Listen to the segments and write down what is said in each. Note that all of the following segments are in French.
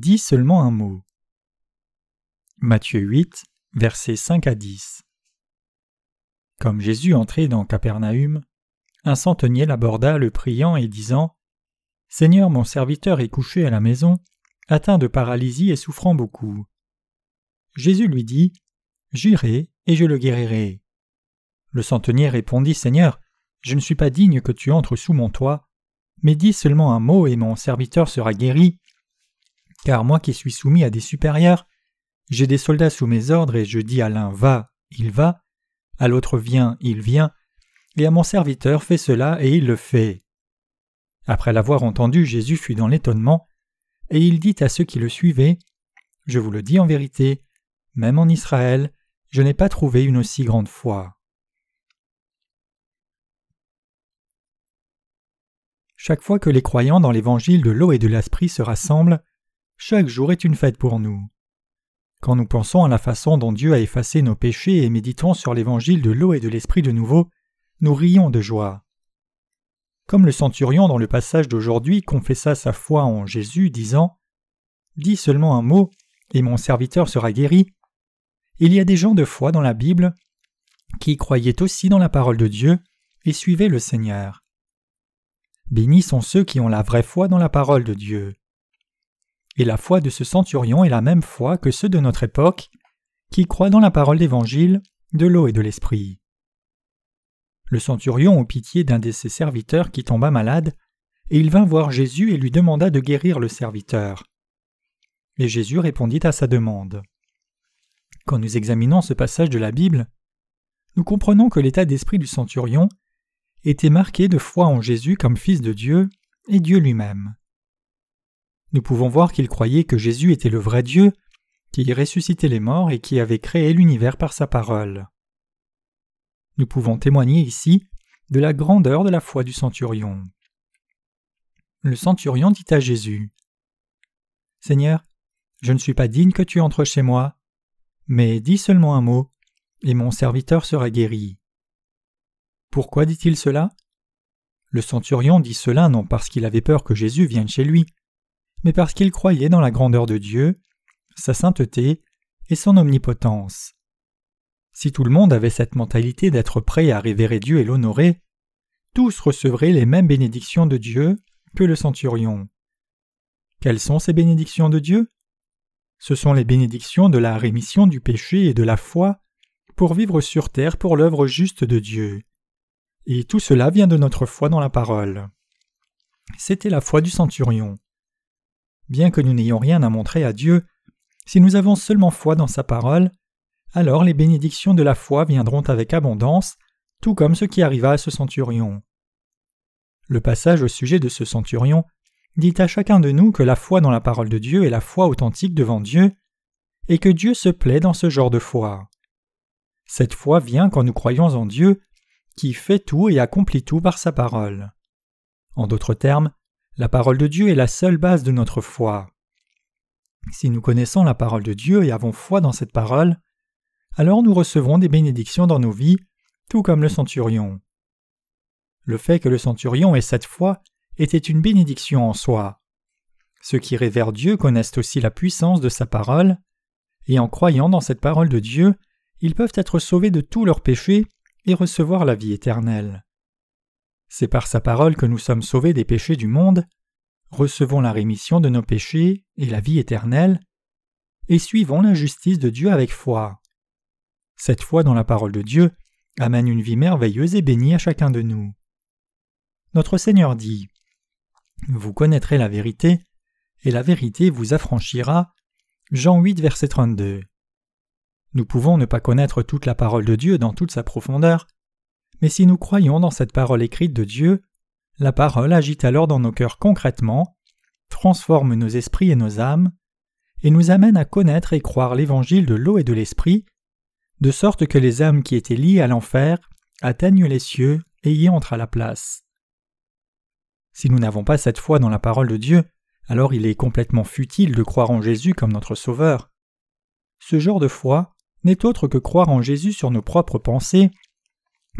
Dis seulement un mot. Matthieu 8, versets 5 à 10. Comme Jésus entrait dans Capernaum, un centenier l'aborda le priant et disant Seigneur, mon serviteur est couché à la maison, atteint de paralysie et souffrant beaucoup. Jésus lui dit J'irai et je le guérirai. Le centenier répondit Seigneur, je ne suis pas digne que tu entres sous mon toit, mais dis seulement un mot et mon serviteur sera guéri. Car moi qui suis soumis à des supérieurs, j'ai des soldats sous mes ordres et je dis à l'un va, il va, à l'autre viens, il vient, et à mon serviteur fais cela et il le fait. Après l'avoir entendu, Jésus fut dans l'étonnement, et il dit à ceux qui le suivaient Je vous le dis en vérité, même en Israël, je n'ai pas trouvé une aussi grande foi. Chaque fois que les croyants dans l'évangile de l'eau et de l'esprit se rassemblent, chaque jour est une fête pour nous. Quand nous pensons à la façon dont Dieu a effacé nos péchés et méditons sur l'évangile de l'eau et de l'esprit de nouveau, nous rions de joie. Comme le centurion dans le passage d'aujourd'hui confessa sa foi en Jésus, disant Dis seulement un mot, et mon serviteur sera guéri, il y a des gens de foi dans la Bible qui croyaient aussi dans la parole de Dieu et suivaient le Seigneur. Bénis sont ceux qui ont la vraie foi dans la parole de Dieu. Et la foi de ce centurion est la même foi que ceux de notre époque, qui croient dans la parole d'Évangile, de l'eau et de l'Esprit. Le centurion eut pitié d'un de ses serviteurs qui tomba malade, et il vint voir Jésus et lui demanda de guérir le serviteur. Et Jésus répondit à sa demande. Quand nous examinons ce passage de la Bible, nous comprenons que l'état d'esprit du centurion était marqué de foi en Jésus comme Fils de Dieu et Dieu lui-même. Nous pouvons voir qu'il croyait que Jésus était le vrai Dieu, qui ressuscitait les morts et qui avait créé l'univers par sa parole. Nous pouvons témoigner ici de la grandeur de la foi du centurion. Le centurion dit à Jésus Seigneur, je ne suis pas digne que tu entres chez moi, mais dis seulement un mot, et mon serviteur sera guéri. Pourquoi dit-il cela? Le centurion dit cela non parce qu'il avait peur que Jésus vienne chez lui, mais parce qu'il croyait dans la grandeur de Dieu, sa sainteté et son omnipotence. Si tout le monde avait cette mentalité d'être prêt à révérer Dieu et l'honorer, tous recevraient les mêmes bénédictions de Dieu que le centurion. Quelles sont ces bénédictions de Dieu? Ce sont les bénédictions de la rémission du péché et de la foi pour vivre sur terre pour l'œuvre juste de Dieu. Et tout cela vient de notre foi dans la parole. C'était la foi du centurion. Bien que nous n'ayons rien à montrer à Dieu, si nous avons seulement foi dans sa parole, alors les bénédictions de la foi viendront avec abondance, tout comme ce qui arriva à ce centurion. Le passage au sujet de ce centurion dit à chacun de nous que la foi dans la parole de Dieu est la foi authentique devant Dieu, et que Dieu se plaît dans ce genre de foi. Cette foi vient quand nous croyons en Dieu qui fait tout et accomplit tout par sa parole. En d'autres termes, la parole de Dieu est la seule base de notre foi. Si nous connaissons la parole de Dieu et avons foi dans cette parole, alors nous recevrons des bénédictions dans nos vies, tout comme le centurion. Le fait que le centurion ait cette foi était une bénédiction en soi. Ceux qui révèrent Dieu connaissent aussi la puissance de sa parole, et en croyant dans cette parole de Dieu, ils peuvent être sauvés de tous leurs péchés et recevoir la vie éternelle. C'est par sa parole que nous sommes sauvés des péchés du monde, recevons la rémission de nos péchés et la vie éternelle, et suivons la justice de Dieu avec foi. Cette foi dans la parole de Dieu amène une vie merveilleuse et bénie à chacun de nous. Notre Seigneur dit Vous connaîtrez la vérité, et la vérité vous affranchira. Jean 8, verset 32. Nous pouvons ne pas connaître toute la parole de Dieu dans toute sa profondeur, mais si nous croyons dans cette parole écrite de Dieu, la parole agit alors dans nos cœurs concrètement, transforme nos esprits et nos âmes, et nous amène à connaître et croire l'évangile de l'eau et de l'esprit, de sorte que les âmes qui étaient liées à l'enfer atteignent les cieux et y entrent à la place. Si nous n'avons pas cette foi dans la parole de Dieu, alors il est complètement futile de croire en Jésus comme notre Sauveur. Ce genre de foi n'est autre que croire en Jésus sur nos propres pensées,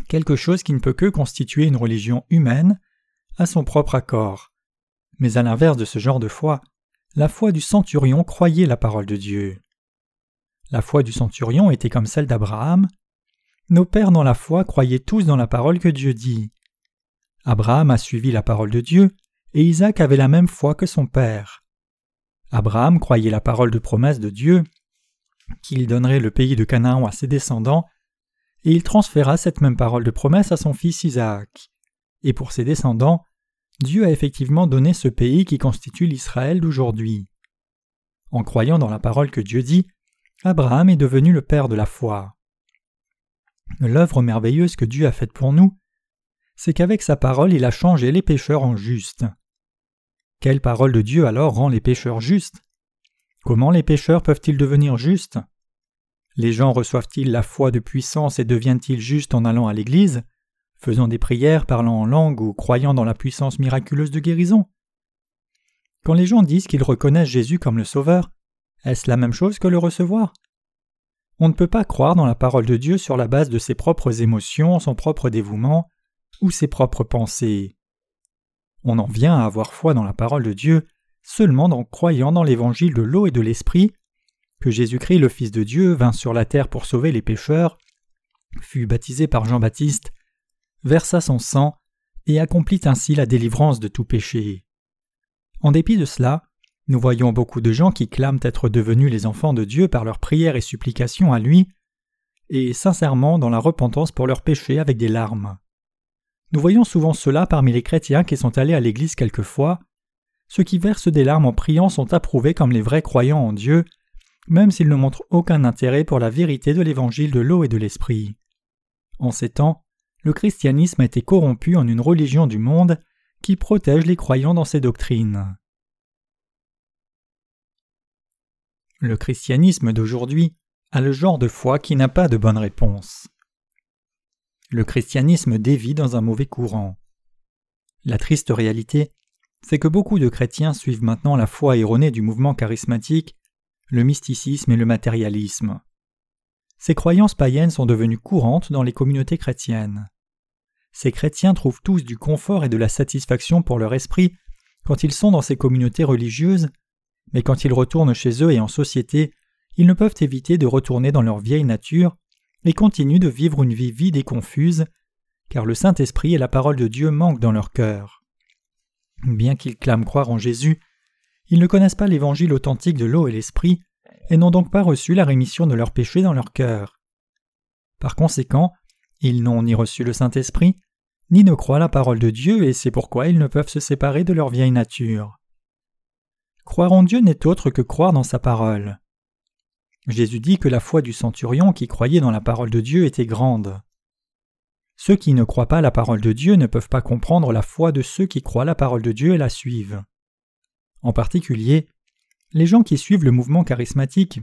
quelque chose qui ne peut que constituer une religion humaine, à son propre accord. Mais à l'inverse de ce genre de foi, la foi du centurion croyait la parole de Dieu. La foi du centurion était comme celle d'Abraham. Nos pères dans la foi croyaient tous dans la parole que Dieu dit. Abraham a suivi la parole de Dieu, et Isaac avait la même foi que son père. Abraham croyait la parole de promesse de Dieu, qu'il donnerait le pays de Canaan à ses descendants, et il transféra cette même parole de promesse à son fils Isaac. Et pour ses descendants, Dieu a effectivement donné ce pays qui constitue l'Israël d'aujourd'hui. En croyant dans la parole que Dieu dit, Abraham est devenu le père de la foi. L'œuvre merveilleuse que Dieu a faite pour nous, c'est qu'avec sa parole il a changé les pécheurs en justes. Quelle parole de Dieu alors rend les pécheurs justes? Comment les pécheurs peuvent-ils devenir justes? Les gens reçoivent-ils la foi de puissance et deviennent-ils justes en allant à l'Église, faisant des prières, parlant en langue ou croyant dans la puissance miraculeuse de guérison? Quand les gens disent qu'ils reconnaissent Jésus comme le Sauveur, est-ce la même chose que le recevoir? On ne peut pas croire dans la parole de Dieu sur la base de ses propres émotions, son propre dévouement ou ses propres pensées. On en vient à avoir foi dans la parole de Dieu seulement en croyant dans l'évangile de l'eau et de l'esprit, que Jésus-Christ le Fils de Dieu vint sur la terre pour sauver les pécheurs, fut baptisé par Jean-Baptiste, versa son sang et accomplit ainsi la délivrance de tout péché. En dépit de cela, nous voyons beaucoup de gens qui clament être devenus les enfants de Dieu par leurs prières et supplications à lui, et sincèrement dans la repentance pour leurs péchés avec des larmes. Nous voyons souvent cela parmi les chrétiens qui sont allés à l'Église quelquefois. Ceux qui versent des larmes en priant sont approuvés comme les vrais croyants en Dieu, même s'ils ne montrent aucun intérêt pour la vérité de l'évangile de l'eau et de l'esprit. En ces temps, le christianisme a été corrompu en une religion du monde qui protège les croyants dans ses doctrines. Le christianisme d'aujourd'hui a le genre de foi qui n'a pas de bonne réponse. Le christianisme dévie dans un mauvais courant. La triste réalité, c'est que beaucoup de chrétiens suivent maintenant la foi erronée du mouvement charismatique, le mysticisme et le matérialisme. Ces croyances païennes sont devenues courantes dans les communautés chrétiennes. Ces chrétiens trouvent tous du confort et de la satisfaction pour leur esprit quand ils sont dans ces communautés religieuses mais quand ils retournent chez eux et en société, ils ne peuvent éviter de retourner dans leur vieille nature et continuent de vivre une vie vide et confuse, car le Saint-Esprit et la parole de Dieu manquent dans leur cœur. Bien qu'ils clament croire en Jésus, ils ne connaissent pas l'évangile authentique de l'eau et l'esprit, et n'ont donc pas reçu la rémission de leurs péchés dans leur cœur. Par conséquent, ils n'ont ni reçu le Saint-Esprit, ni ne croient la parole de Dieu, et c'est pourquoi ils ne peuvent se séparer de leur vieille nature. Croire en Dieu n'est autre que croire dans sa parole. Jésus dit que la foi du centurion qui croyait dans la parole de Dieu était grande. Ceux qui ne croient pas la parole de Dieu ne peuvent pas comprendre la foi de ceux qui croient la parole de Dieu et la suivent. En particulier, les gens qui suivent le mouvement charismatique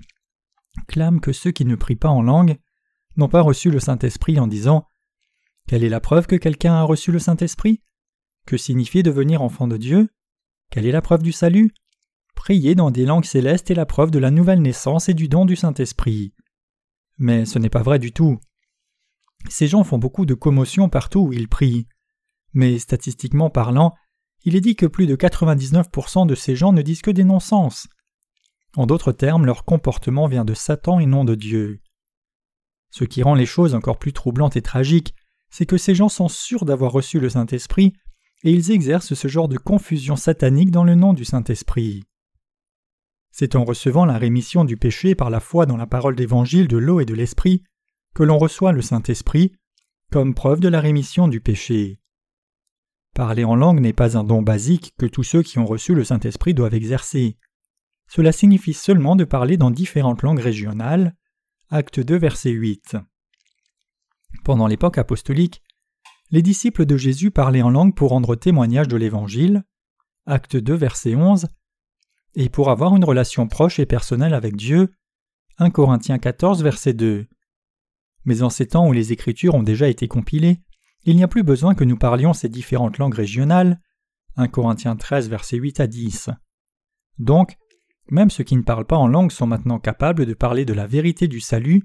clament que ceux qui ne prient pas en langue n'ont pas reçu le Saint-Esprit en disant Quelle est la preuve que quelqu'un a reçu le Saint-Esprit? Que signifie devenir enfant de Dieu? Quelle est la preuve du salut? Prier dans des langues célestes est la preuve de la nouvelle naissance et du don du Saint-Esprit. Mais ce n'est pas vrai du tout. Ces gens font beaucoup de commotion partout où ils prient. Mais statistiquement parlant, il est dit que plus de 99% de ces gens ne disent que des non-sens. En d'autres termes, leur comportement vient de Satan et non de Dieu. Ce qui rend les choses encore plus troublantes et tragiques, c'est que ces gens sont sûrs d'avoir reçu le Saint-Esprit et ils exercent ce genre de confusion satanique dans le nom du Saint-Esprit. C'est en recevant la rémission du péché par la foi dans la parole d'évangile de l'eau et de l'esprit que l'on reçoit le Saint-Esprit comme preuve de la rémission du péché. Parler en langue n'est pas un don basique que tous ceux qui ont reçu le Saint-Esprit doivent exercer. Cela signifie seulement de parler dans différentes langues régionales. Acte 2, verset 8. Pendant l'époque apostolique, les disciples de Jésus parlaient en langue pour rendre témoignage de l'Évangile. Acte 2, verset 11 et pour avoir une relation proche et personnelle avec Dieu. 1 Corinthiens 14, verset 2. Mais en ces temps où les Écritures ont déjà été compilées, il n'y a plus besoin que nous parlions ces différentes langues régionales. 1 Corinthiens 13, verset 8 à 10. Donc, même ceux qui ne parlent pas en langue sont maintenant capables de parler de la vérité du salut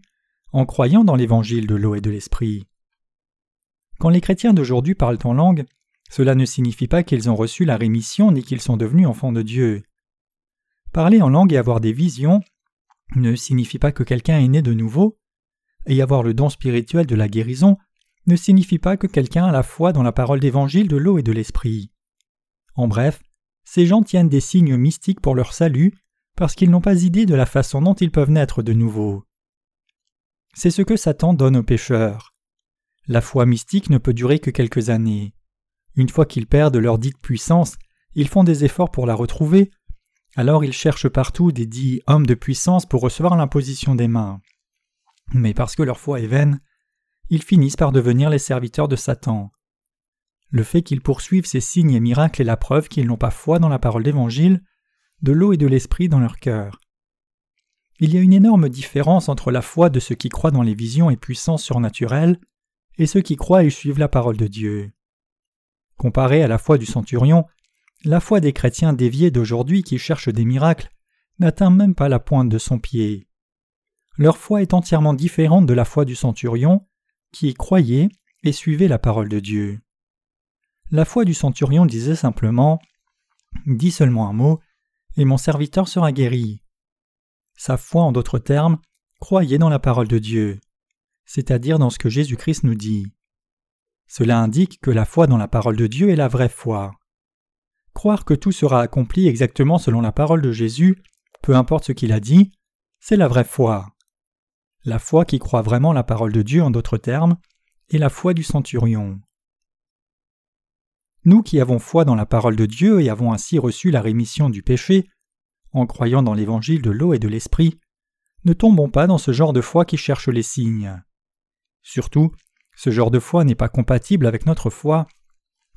en croyant dans l'évangile de l'eau et de l'esprit. Quand les chrétiens d'aujourd'hui parlent en langue, cela ne signifie pas qu'ils ont reçu la rémission ni qu'ils sont devenus enfants de Dieu. Parler en langue et avoir des visions ne signifie pas que quelqu'un est né de nouveau, et avoir le don spirituel de la guérison ne signifie pas que quelqu'un a la foi dans la parole d'évangile de l'eau et de l'esprit. En bref, ces gens tiennent des signes mystiques pour leur salut parce qu'ils n'ont pas idée de la façon dont ils peuvent naître de nouveau. C'est ce que Satan donne aux pécheurs. La foi mystique ne peut durer que quelques années. Une fois qu'ils perdent leur dite puissance, ils font des efforts pour la retrouver, alors ils cherchent partout des dits hommes de puissance pour recevoir l'imposition des mains. Mais parce que leur foi est vaine, ils finissent par devenir les serviteurs de Satan. Le fait qu'ils poursuivent ces signes et miracles est la preuve qu'ils n'ont pas foi dans la parole d'Évangile, de l'eau et de l'esprit dans leur cœur. Il y a une énorme différence entre la foi de ceux qui croient dans les visions et puissances surnaturelles et ceux qui croient et suivent la parole de Dieu. Comparé à la foi du centurion, la foi des chrétiens déviés d'aujourd'hui qui cherchent des miracles n'atteint même pas la pointe de son pied. Leur foi est entièrement différente de la foi du centurion, qui croyait et suivait la parole de Dieu. La foi du centurion disait simplement Dis seulement un mot, et mon serviteur sera guéri. Sa foi, en d'autres termes, croyait dans la parole de Dieu, c'est-à-dire dans ce que Jésus-Christ nous dit. Cela indique que la foi dans la parole de Dieu est la vraie foi. Croire que tout sera accompli exactement selon la parole de Jésus, peu importe ce qu'il a dit, c'est la vraie foi. La foi qui croit vraiment la parole de Dieu en d'autres termes est la foi du centurion. Nous qui avons foi dans la parole de Dieu et avons ainsi reçu la rémission du péché, en croyant dans l'évangile de l'eau et de l'esprit, ne tombons pas dans ce genre de foi qui cherche les signes. Surtout, ce genre de foi n'est pas compatible avec notre foi,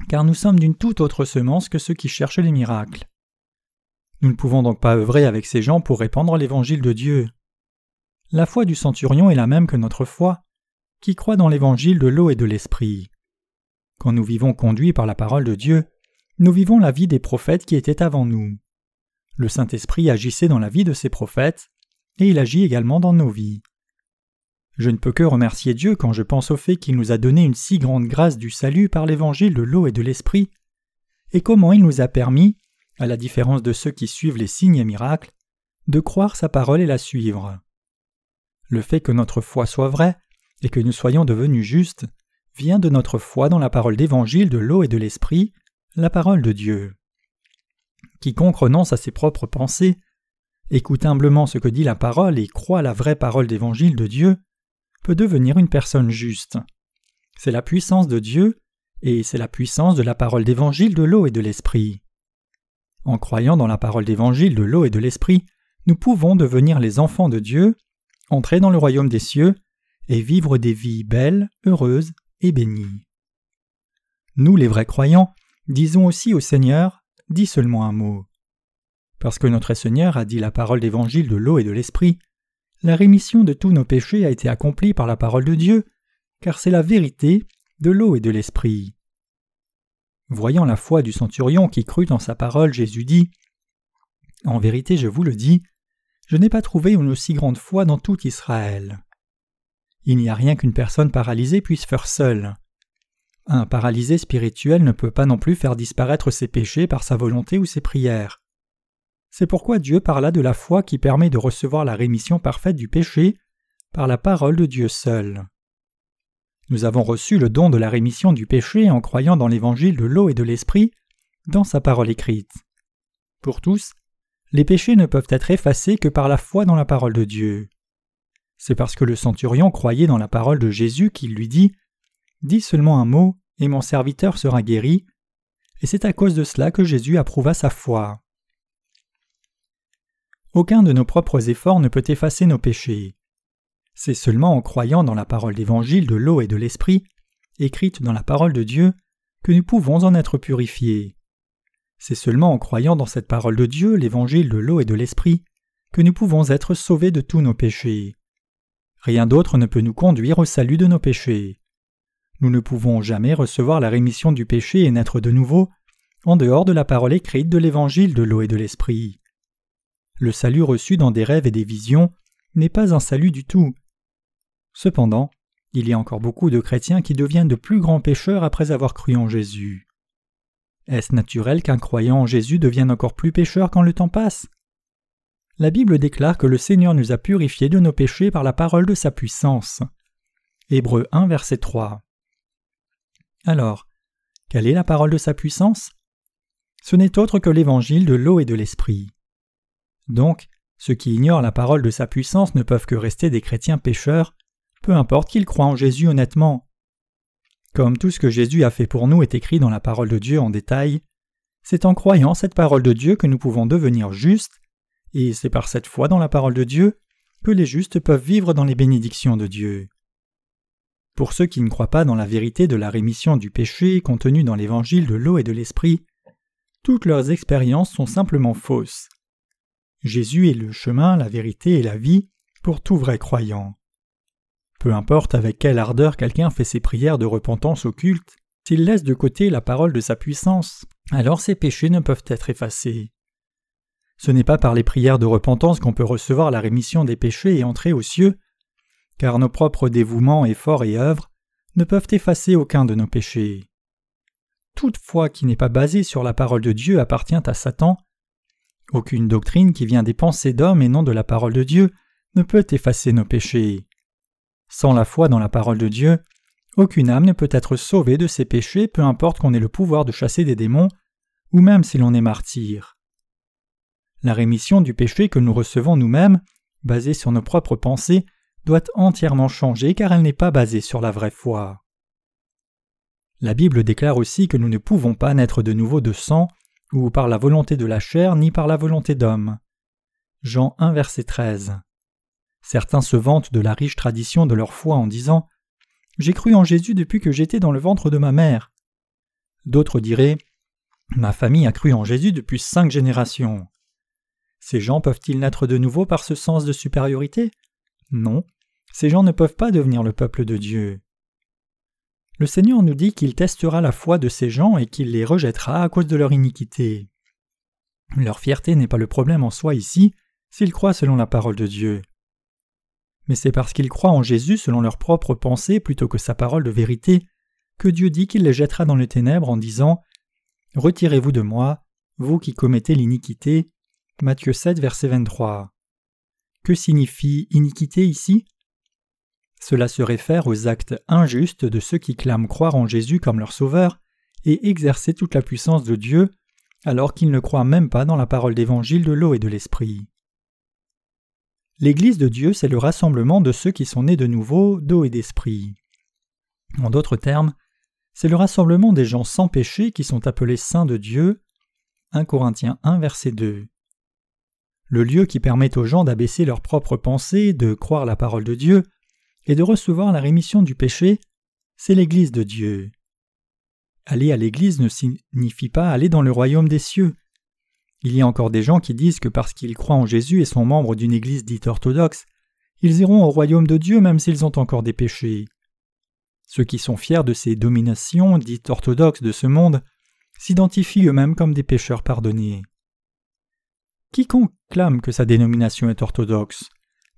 car nous sommes d'une toute autre semence que ceux qui cherchent les miracles. Nous ne pouvons donc pas œuvrer avec ces gens pour répandre l'évangile de Dieu. La foi du centurion est la même que notre foi, qui croit dans l'évangile de l'eau et de l'esprit. Quand nous vivons conduits par la parole de Dieu, nous vivons la vie des prophètes qui étaient avant nous. Le Saint-Esprit agissait dans la vie de ces prophètes, et il agit également dans nos vies. Je ne peux que remercier Dieu quand je pense au fait qu'il nous a donné une si grande grâce du salut par l'évangile de l'eau et de l'esprit, et comment il nous a permis, à la différence de ceux qui suivent les signes et miracles, de croire sa parole et la suivre. Le fait que notre foi soit vraie et que nous soyons devenus justes vient de notre foi dans la parole d'évangile de l'eau et de l'esprit, la parole de Dieu. Quiconque renonce à ses propres pensées, écoute humblement ce que dit la parole et croit la vraie parole d'évangile de Dieu, peut devenir une personne juste. C'est la puissance de Dieu, et c'est la puissance de la parole d'évangile de l'eau et de l'esprit. En croyant dans la parole d'évangile de l'eau et de l'esprit, nous pouvons devenir les enfants de Dieu, entrer dans le royaume des cieux, et vivre des vies belles, heureuses béni. Nous, les vrais croyants, disons aussi au Seigneur Dis seulement un mot. Parce que notre Seigneur a dit la parole d'évangile de l'eau et de l'esprit, la rémission de tous nos péchés a été accomplie par la parole de Dieu, car c'est la vérité de l'eau et de l'esprit. Voyant la foi du centurion qui crut en sa parole, Jésus dit En vérité, je vous le dis, je n'ai pas trouvé une aussi grande foi dans tout Israël. Il n'y a rien qu'une personne paralysée puisse faire seule. Un paralysé spirituel ne peut pas non plus faire disparaître ses péchés par sa volonté ou ses prières. C'est pourquoi Dieu parla de la foi qui permet de recevoir la rémission parfaite du péché par la parole de Dieu seul. Nous avons reçu le don de la rémission du péché en croyant dans l'évangile de l'eau et de l'esprit, dans sa parole écrite. Pour tous, les péchés ne peuvent être effacés que par la foi dans la parole de Dieu. C'est parce que le centurion croyait dans la parole de Jésus qu'il lui dit Dis seulement un mot, et mon serviteur sera guéri, et c'est à cause de cela que Jésus approuva sa foi. Aucun de nos propres efforts ne peut effacer nos péchés. C'est seulement en croyant dans la parole d'évangile de l'eau et de l'esprit, écrite dans la parole de Dieu, que nous pouvons en être purifiés. C'est seulement en croyant dans cette parole de Dieu, l'évangile de l'eau et de l'esprit, que nous pouvons être sauvés de tous nos péchés. Rien d'autre ne peut nous conduire au salut de nos péchés. Nous ne pouvons jamais recevoir la rémission du péché et naître de nouveau en dehors de la parole écrite de l'évangile de l'eau et de l'esprit. Le salut reçu dans des rêves et des visions n'est pas un salut du tout. Cependant, il y a encore beaucoup de chrétiens qui deviennent de plus grands pécheurs après avoir cru en Jésus. Est-ce naturel qu'un croyant en Jésus devienne encore plus pécheur quand le temps passe? La Bible déclare que le Seigneur nous a purifiés de nos péchés par la parole de sa puissance. Hébreux 1, verset 3. Alors, quelle est la parole de sa puissance? Ce n'est autre que l'évangile de l'eau et de l'esprit. Donc, ceux qui ignorent la parole de sa puissance ne peuvent que rester des chrétiens pécheurs, peu importe qu'ils croient en Jésus honnêtement. Comme tout ce que Jésus a fait pour nous est écrit dans la parole de Dieu en détail, c'est en croyant cette parole de Dieu que nous pouvons devenir justes, et c'est par cette foi dans la parole de Dieu que les justes peuvent vivre dans les bénédictions de Dieu. Pour ceux qui ne croient pas dans la vérité de la rémission du péché contenue dans l'évangile de l'eau et de l'esprit, toutes leurs expériences sont simplement fausses. Jésus est le chemin, la vérité et la vie pour tout vrai croyant. Peu importe avec quelle ardeur quelqu'un fait ses prières de repentance occulte, s'il laisse de côté la parole de sa puissance, alors ses péchés ne peuvent être effacés. Ce n'est pas par les prières de repentance qu'on peut recevoir la rémission des péchés et entrer aux cieux, car nos propres dévouements, efforts et œuvres ne peuvent effacer aucun de nos péchés. Toute foi qui n'est pas basée sur la parole de Dieu appartient à Satan. Aucune doctrine qui vient des pensées d'hommes et non de la parole de Dieu ne peut effacer nos péchés. Sans la foi dans la parole de Dieu, aucune âme ne peut être sauvée de ses péchés, peu importe qu'on ait le pouvoir de chasser des démons, ou même si l'on est martyr. La rémission du péché que nous recevons nous-mêmes, basée sur nos propres pensées, doit entièrement changer car elle n'est pas basée sur la vraie foi. La Bible déclare aussi que nous ne pouvons pas naître de nouveau de sang, ou par la volonté de la chair, ni par la volonté d'homme. Jean 1 verset 13. Certains se vantent de la riche tradition de leur foi en disant J'ai cru en Jésus depuis que j'étais dans le ventre de ma mère. D'autres diraient Ma famille a cru en Jésus depuis cinq générations. Ces gens peuvent-ils naître de nouveau par ce sens de supériorité? Non, ces gens ne peuvent pas devenir le peuple de Dieu. Le Seigneur nous dit qu'il testera la foi de ces gens et qu'il les rejettera à cause de leur iniquité. Leur fierté n'est pas le problème en soi ici, s'ils croient selon la parole de Dieu. Mais c'est parce qu'ils croient en Jésus selon leur propre pensée plutôt que sa parole de vérité que Dieu dit qu'il les jettera dans les ténèbres en disant Retirez-vous de moi, vous qui commettez l'iniquité, Matthieu 7, verset 23. Que signifie iniquité ici? Cela se réfère aux actes injustes de ceux qui clament croire en Jésus comme leur sauveur et exercer toute la puissance de Dieu alors qu'ils ne croient même pas dans la parole d'évangile de l'eau et de l'esprit. L'Église de Dieu, c'est le rassemblement de ceux qui sont nés de nouveau d'eau et d'esprit. En d'autres termes, c'est le rassemblement des gens sans péché qui sont appelés saints de Dieu. 1 Corinthiens 1 verset 2 le lieu qui permet aux gens d'abaisser leurs propres pensées, de croire la parole de Dieu et de recevoir la rémission du péché, c'est l'Église de Dieu. Aller à l'Église ne signifie pas aller dans le royaume des cieux. Il y a encore des gens qui disent que parce qu'ils croient en Jésus et sont membres d'une Église dite orthodoxe, ils iront au royaume de Dieu même s'ils ont encore des péchés. Ceux qui sont fiers de ces dominations dites orthodoxes de ce monde s'identifient eux-mêmes comme des pécheurs pardonnés. Quiconque clame que sa dénomination est orthodoxe.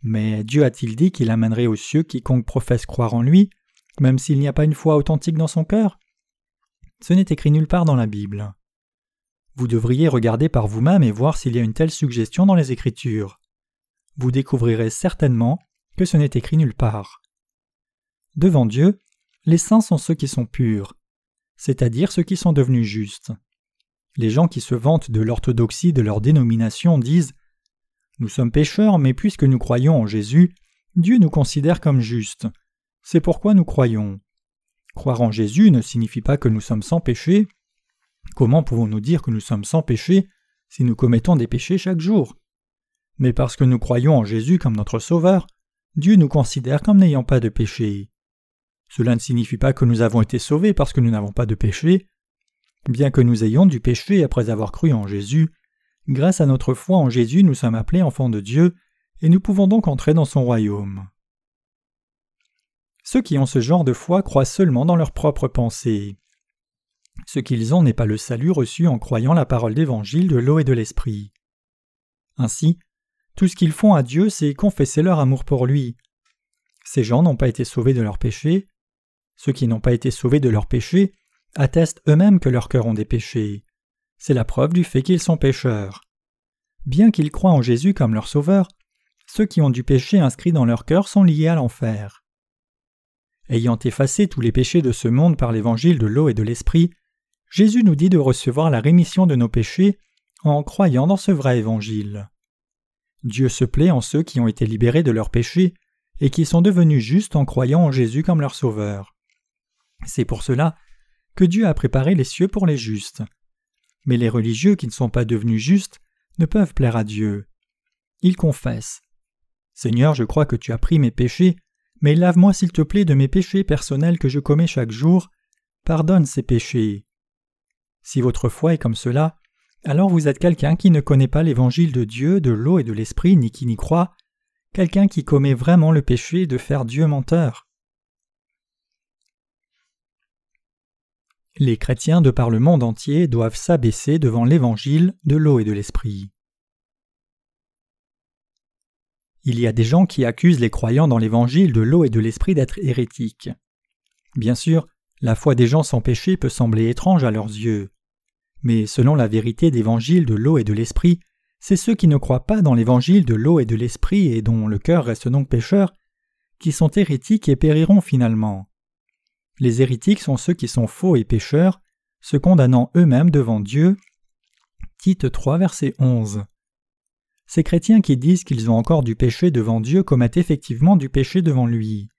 Mais Dieu a-t-il dit qu'il amènerait aux cieux quiconque professe croire en lui, même s'il n'y a pas une foi authentique dans son cœur? Ce n'est écrit nulle part dans la Bible. Vous devriez regarder par vous-même et voir s'il y a une telle suggestion dans les Écritures. Vous découvrirez certainement que ce n'est écrit nulle part. Devant Dieu, les saints sont ceux qui sont purs, c'est-à-dire ceux qui sont devenus justes. Les gens qui se vantent de l'orthodoxie de leur dénomination disent Nous sommes pécheurs, mais puisque nous croyons en Jésus, Dieu nous considère comme justes. C'est pourquoi nous croyons. Croire en Jésus ne signifie pas que nous sommes sans péché. Comment pouvons-nous dire que nous sommes sans péché si nous commettons des péchés chaque jour? Mais parce que nous croyons en Jésus comme notre Sauveur, Dieu nous considère comme n'ayant pas de péché. Cela ne signifie pas que nous avons été sauvés parce que nous n'avons pas de péché, Bien que nous ayons du péché après avoir cru en Jésus, grâce à notre foi en Jésus nous sommes appelés enfants de Dieu, et nous pouvons donc entrer dans son royaume. Ceux qui ont ce genre de foi croient seulement dans leurs propres pensées. Ce qu'ils ont n'est pas le salut reçu en croyant la parole d'évangile de l'eau et de l'esprit. Ainsi, tout ce qu'ils font à Dieu, c'est confesser leur amour pour lui. Ces gens n'ont pas été sauvés de leurs péchés. Ceux qui n'ont pas été sauvés de leurs péchés attestent eux-mêmes que leurs cœurs ont des péchés. C'est la preuve du fait qu'ils sont pécheurs. bien qu'ils croient en Jésus comme leur sauveur, ceux qui ont du péché inscrit dans leur cœur sont liés à l'enfer. Ayant effacé tous les péchés de ce monde par l'évangile de l'eau et de l'esprit, Jésus nous dit de recevoir la rémission de nos péchés en croyant dans ce vrai évangile. Dieu se plaît en ceux qui ont été libérés de leurs péchés et qui sont devenus justes en croyant en Jésus comme leur sauveur. C'est pour cela que Dieu a préparé les cieux pour les justes. Mais les religieux qui ne sont pas devenus justes ne peuvent plaire à Dieu. Ils confessent Seigneur, je crois que tu as pris mes péchés, mais lave-moi s'il te plaît de mes péchés personnels que je commets chaque jour, pardonne ces péchés. Si votre foi est comme cela, alors vous êtes quelqu'un qui ne connaît pas l'évangile de Dieu, de l'eau et de l'esprit, ni qui n'y croit, quelqu'un qui commet vraiment le péché de faire Dieu menteur. Les chrétiens de par le monde entier doivent s'abaisser devant l'évangile de l'eau et de l'esprit. Il y a des gens qui accusent les croyants dans l'évangile de l'eau et de l'esprit d'être hérétiques. Bien sûr, la foi des gens sans péché peut sembler étrange à leurs yeux. Mais selon la vérité d'évangile de l'eau et de l'esprit, c'est ceux qui ne croient pas dans l'évangile de l'eau et de l'esprit et dont le cœur reste donc pécheur, qui sont hérétiques et périront finalement. Les hérétiques sont ceux qui sont faux et pécheurs, se condamnant eux-mêmes devant Dieu. Tite 3, verset 11. Ces chrétiens qui disent qu'ils ont encore du péché devant Dieu commettent effectivement du péché devant lui.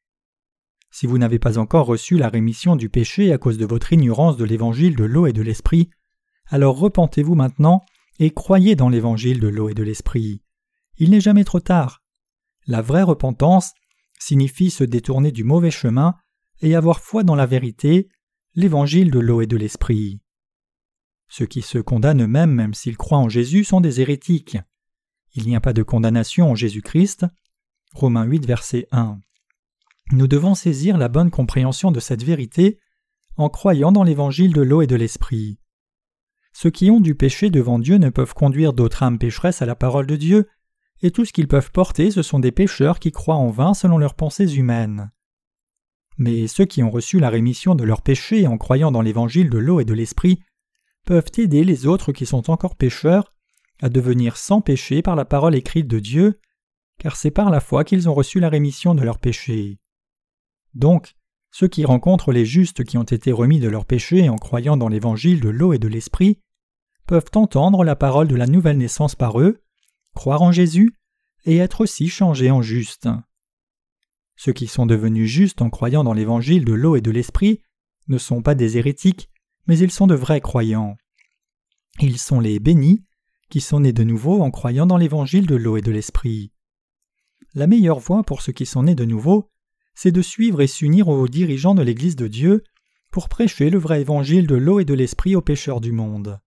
Si vous n'avez pas encore reçu la rémission du péché à cause de votre ignorance de l'évangile de l'eau et de l'esprit, alors repentez-vous maintenant et croyez dans l'évangile de l'eau et de l'esprit. Il n'est jamais trop tard. La vraie repentance signifie se détourner du mauvais chemin et avoir foi dans la vérité, l'évangile de l'eau et de l'esprit. Ceux qui se condamnent eux-mêmes même s'ils croient en Jésus sont des hérétiques. Il n'y a pas de condamnation en Jésus-Christ. Romains 8, verset 1. Nous devons saisir la bonne compréhension de cette vérité en croyant dans l'évangile de l'eau et de l'esprit. Ceux qui ont du péché devant Dieu ne peuvent conduire d'autres âmes pécheresses à la parole de Dieu, et tout ce qu'ils peuvent porter ce sont des pécheurs qui croient en vain selon leurs pensées humaines. Mais ceux qui ont reçu la rémission de leurs péchés en croyant dans l'évangile de l'eau et de l'esprit peuvent aider les autres qui sont encore pécheurs à devenir sans péché par la parole écrite de Dieu, car c'est par la foi qu'ils ont reçu la rémission de leurs péchés. Donc, ceux qui rencontrent les justes qui ont été remis de leurs péchés en croyant dans l'évangile de l'eau et de l'esprit peuvent entendre la parole de la nouvelle naissance par eux, croire en Jésus et être aussi changés en justes. Ceux qui sont devenus justes en croyant dans l'évangile de l'eau et de l'esprit ne sont pas des hérétiques, mais ils sont de vrais croyants. Ils sont les bénis qui sont nés de nouveau en croyant dans l'évangile de l'eau et de l'esprit. La meilleure voie pour ceux qui sont nés de nouveau, c'est de suivre et s'unir aux dirigeants de l'Église de Dieu pour prêcher le vrai évangile de l'eau et de l'esprit aux pécheurs du monde.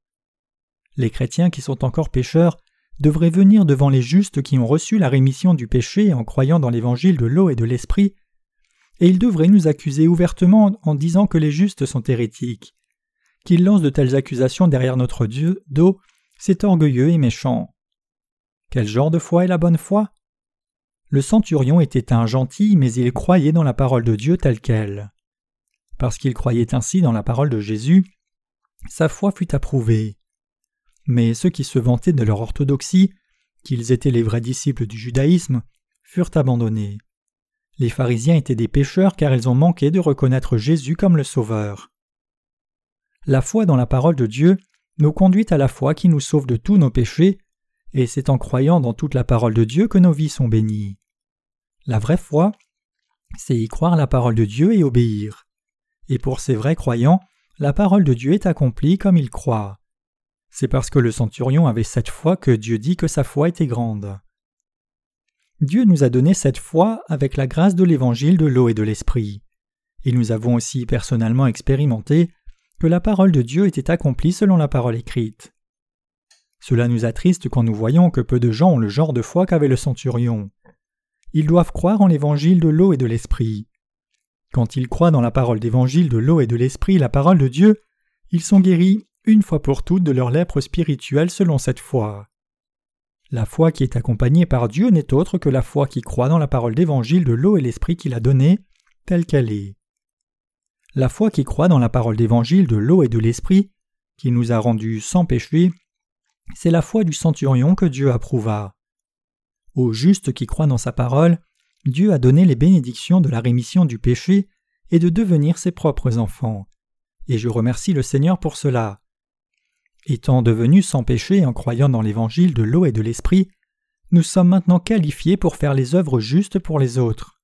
Les chrétiens qui sont encore pécheurs devraient venir devant les justes qui ont reçu la rémission du péché en croyant dans l'évangile de l'eau et de l'esprit, et ils devraient nous accuser ouvertement en disant que les justes sont hérétiques. Qu'ils lancent de telles accusations derrière notre Dieu dos, c'est orgueilleux et méchant. Quel genre de foi est la bonne foi? Le centurion était un gentil, mais il croyait dans la parole de Dieu telle qu'elle. Parce qu'il croyait ainsi dans la parole de Jésus, sa foi fut approuvée. Mais ceux qui se vantaient de leur orthodoxie, qu'ils étaient les vrais disciples du judaïsme, furent abandonnés. Les pharisiens étaient des pécheurs car ils ont manqué de reconnaître Jésus comme le Sauveur. La foi dans la parole de Dieu nous conduit à la foi qui nous sauve de tous nos péchés, et c'est en croyant dans toute la parole de Dieu que nos vies sont bénies. La vraie foi, c'est y croire la parole de Dieu et obéir. Et pour ces vrais croyants, la parole de Dieu est accomplie comme ils croient. C'est parce que le centurion avait cette foi que Dieu dit que sa foi était grande. Dieu nous a donné cette foi avec la grâce de l'évangile de l'eau et de l'esprit. Et nous avons aussi personnellement expérimenté que la parole de Dieu était accomplie selon la parole écrite. Cela nous attriste quand nous voyons que peu de gens ont le genre de foi qu'avait le centurion. Ils doivent croire en l'évangile de l'eau et de l'esprit. Quand ils croient dans la parole d'évangile de l'eau et de l'esprit, la parole de Dieu, ils sont guéris une fois pour toutes de leur lèpre spirituelle selon cette foi. La foi qui est accompagnée par Dieu n'est autre que la foi qui croit dans la parole d'évangile de l'eau et l'esprit qu'il a donnée, telle qu'elle est. La foi qui croit dans la parole d'évangile de l'eau et de l'esprit, qui nous a rendus sans péché, C'est la foi du centurion que Dieu approuva. Au juste qui croit dans sa parole, Dieu a donné les bénédictions de la rémission du péché et de devenir ses propres enfants. Et je remercie le Seigneur pour cela. Étant devenus sans péché en croyant dans l'évangile de l'eau et de l'esprit, nous sommes maintenant qualifiés pour faire les œuvres justes pour les autres.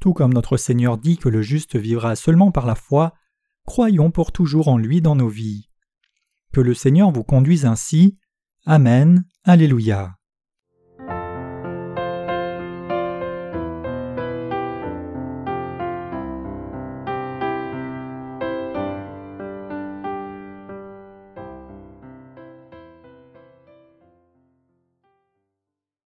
Tout comme notre Seigneur dit que le juste vivra seulement par la foi, croyons pour toujours en lui dans nos vies. Que le Seigneur vous conduise ainsi. Amen. Alléluia.